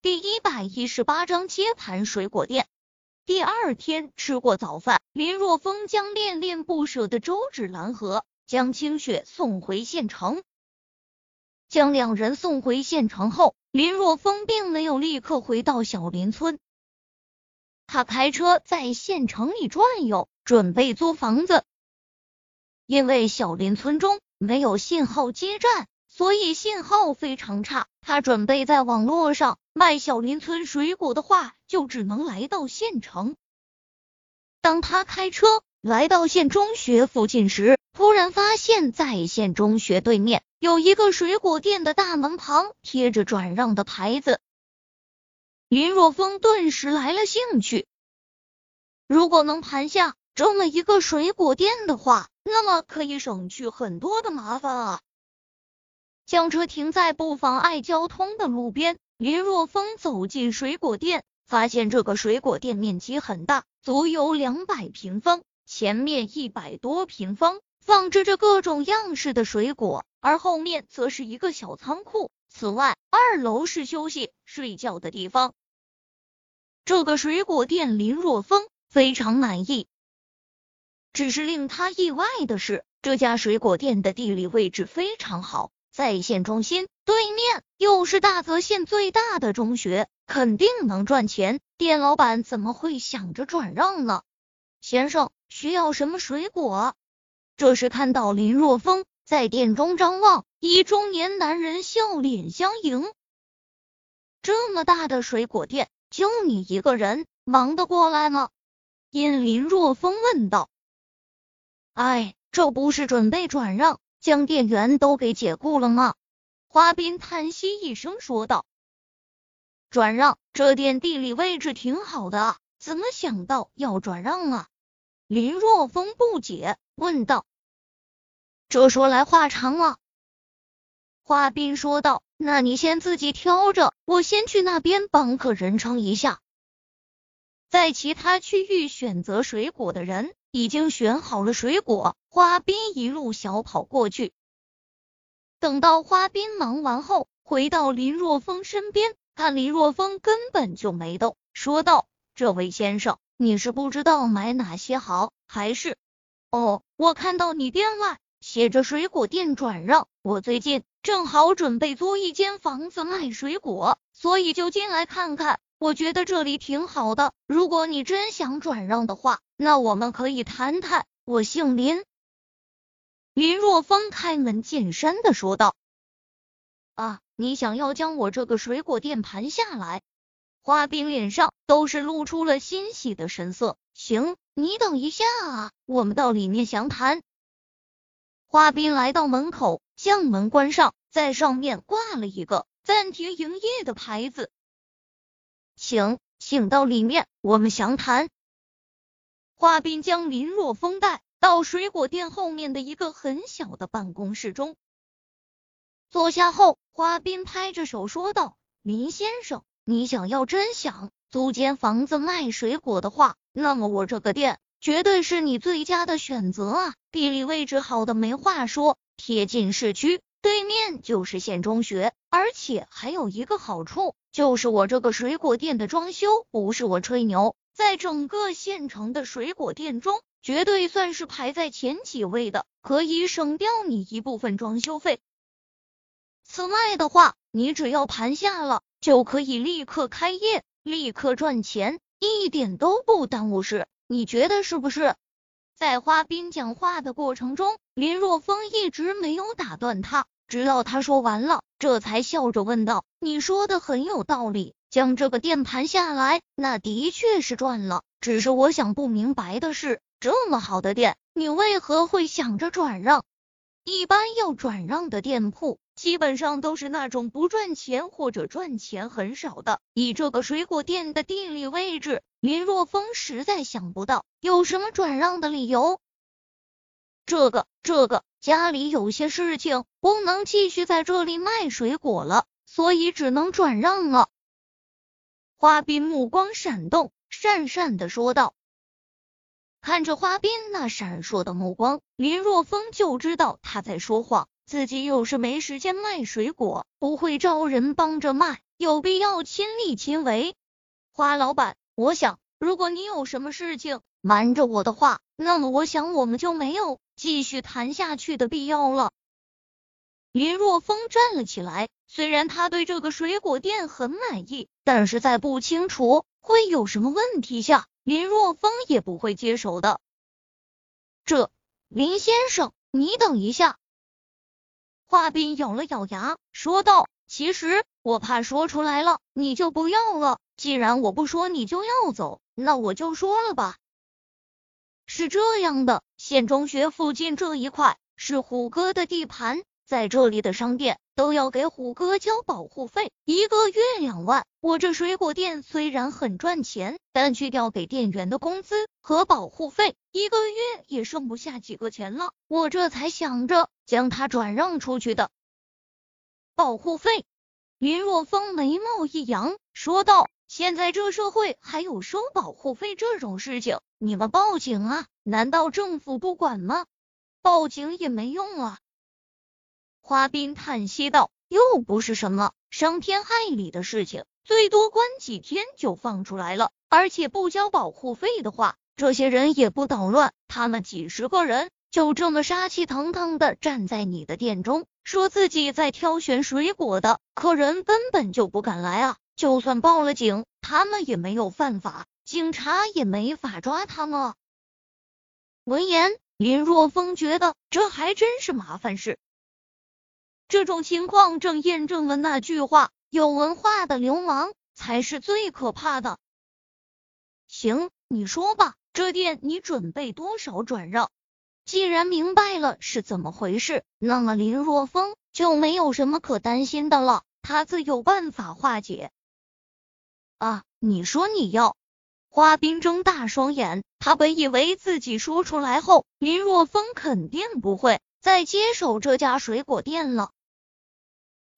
第一百一十八章接盘水果店。第二天吃过早饭，林若风将恋恋不舍的周芷兰和江清雪送回县城。将两人送回县城后，林若风并没有立刻回到小林村，他开车在县城里转悠，准备租房子。因为小林村中没有信号接站。所以信号非常差，他准备在网络上卖小林村水果的话，就只能来到县城。当他开车来到县中学附近时，突然发现，在县中学对面有一个水果店的大门旁贴着转让的牌子。林若风顿时来了兴趣，如果能盘下这么一个水果店的话，那么可以省去很多的麻烦啊。将车停在不妨碍交通的路边，林若风走进水果店，发现这个水果店面积很大，足有两百平方，前面一百多平方放置着各种样式的水果，而后面则是一个小仓库。此外，二楼是休息睡觉的地方。这个水果店林若风非常满意，只是令他意外的是，这家水果店的地理位置非常好。在县中心对面，又是大泽县最大的中学，肯定能赚钱。店老板怎么会想着转让呢？先生需要什么水果？这时看到林若风在店中张望，一中年男人笑脸相迎。这么大的水果店，就你一个人忙得过来吗？因林若风问道。哎，这不是准备转让？将店员都给解雇了吗？花斌叹息一声说道：“转让这店地理位置挺好的，怎么想到要转让啊？”林若风不解问道：“这说来话长啊。”花斌说道：“那你先自己挑着，我先去那边帮客人称一下。”在其他区域选择水果的人。已经选好了水果，花斌一路小跑过去。等到花斌忙完后，回到林若风身边，看林若风根本就没动，说道：“这位先生，你是不知道买哪些好，还是……哦，我看到你店外写着水果店转让，我最近正好准备租一间房子卖水果，所以就进来看看。”我觉得这里挺好的，如果你真想转让的话，那我们可以谈谈。我姓林，林若风开门见山的说道：“啊，你想要将我这个水果店盘下来？”花冰脸上都是露出了欣喜的神色。行，你等一下啊，我们到里面详谈。花冰来到门口，将门关上，在上面挂了一个暂停营业的牌子。请，请到里面，我们详谈。华斌将林若风带到水果店后面的一个很小的办公室中，坐下后，华斌拍着手说道：“林先生，你想要真想租间房子卖水果的话，那么我这个店绝对是你最佳的选择啊！地理位置好的没话说，贴近市区。”对面就是县中学，而且还有一个好处，就是我这个水果店的装修不是我吹牛，在整个县城的水果店中，绝对算是排在前几位的，可以省掉你一部分装修费。此外的话，你只要盘下了，就可以立刻开业，立刻赚钱，一点都不耽误事。你觉得是不是？在花斌讲话的过程中，林若风一直没有打断他，直到他说完了，这才笑着问道：“你说的很有道理，将这个店盘下来，那的确是赚了。只是我想不明白的是，这么好的店，你为何会想着转让？一般要转让的店铺。”基本上都是那种不赚钱或者赚钱很少的。以这个水果店的地理位置，林若风实在想不到有什么转让的理由。这个，这个家里有些事情，不能继续在这里卖水果了，所以只能转让了。花斌目光闪动，讪讪的说道。看着花斌那闪烁的目光，林若风就知道他在说谎。自己又是没时间卖水果，不会招人帮着卖，有必要亲力亲为。花老板，我想，如果你有什么事情瞒着我的话，那么我想我们就没有继续谈下去的必要了。林若风站了起来，虽然他对这个水果店很满意，但是在不清楚会有什么问题下，林若风也不会接手的。这，林先生，你等一下。华斌咬了咬牙，说道：“其实我怕说出来了，你就不要了。既然我不说你就要走，那我就说了吧。是这样的，县中学附近这一块是虎哥的地盘。”在这里的商店都要给虎哥交保护费，一个月两万。我这水果店虽然很赚钱，但去掉给店员的工资和保护费，一个月也剩不下几个钱了。我这才想着将它转让出去的。保护费？林若风眉毛一扬，说道：“现在这社会还有收保护费这种事情？你们报警啊？难道政府不管吗？报警也没用啊。”花斌叹息道：“又不是什么伤天害理的事情，最多关几天就放出来了。而且不交保护费的话，这些人也不捣乱。他们几十个人就这么杀气腾腾的站在你的店中，说自己在挑选水果的客人根本就不敢来啊！就算报了警，他们也没有犯法，警察也没法抓他们。”闻言，林若风觉得这还真是麻烦事。这种情况正验证了那句话：有文化的流氓才是最可怕的。行，你说吧，这店你准备多少转让？既然明白了是怎么回事，那么林若风就没有什么可担心的了，他自有办法化解。啊，你说你要？花冰睁大双眼，他本以为自己说出来后，林若风肯定不会再接手这家水果店了。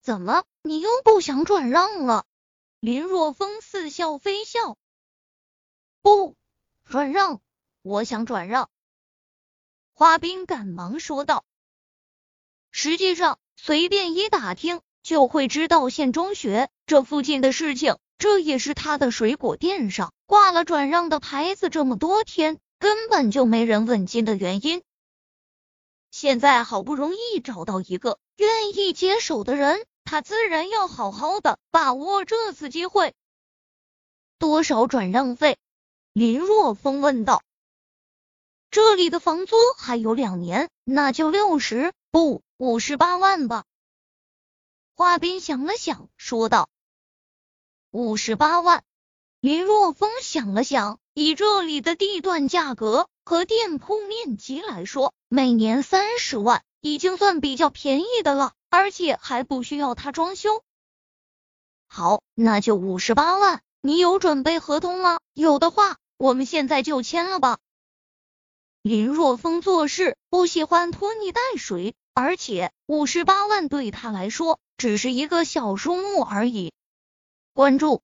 怎么，你又不想转让了？林若风似笑非笑。不，转让，我想转让。花冰赶忙说道。实际上，随便一打听就会知道县中学这附近的事情。这也是他的水果店上挂了转让的牌子这么多天，根本就没人问津的原因。现在好不容易找到一个愿意接手的人。他自然要好好的把握这次机会。多少转让费？林若风问道。这里的房租还有两年，那就六十不五十八万吧。华斌想了想，说道：“五十八万。”林若风想了想，以这里的地段价格和店铺面积来说，每年三十万已经算比较便宜的了。而且还不需要他装修。好，那就五十八万。你有准备合同吗？有的话，我们现在就签了吧。林若风做事不喜欢拖泥带水，而且五十八万对他来说只是一个小数目而已。关注。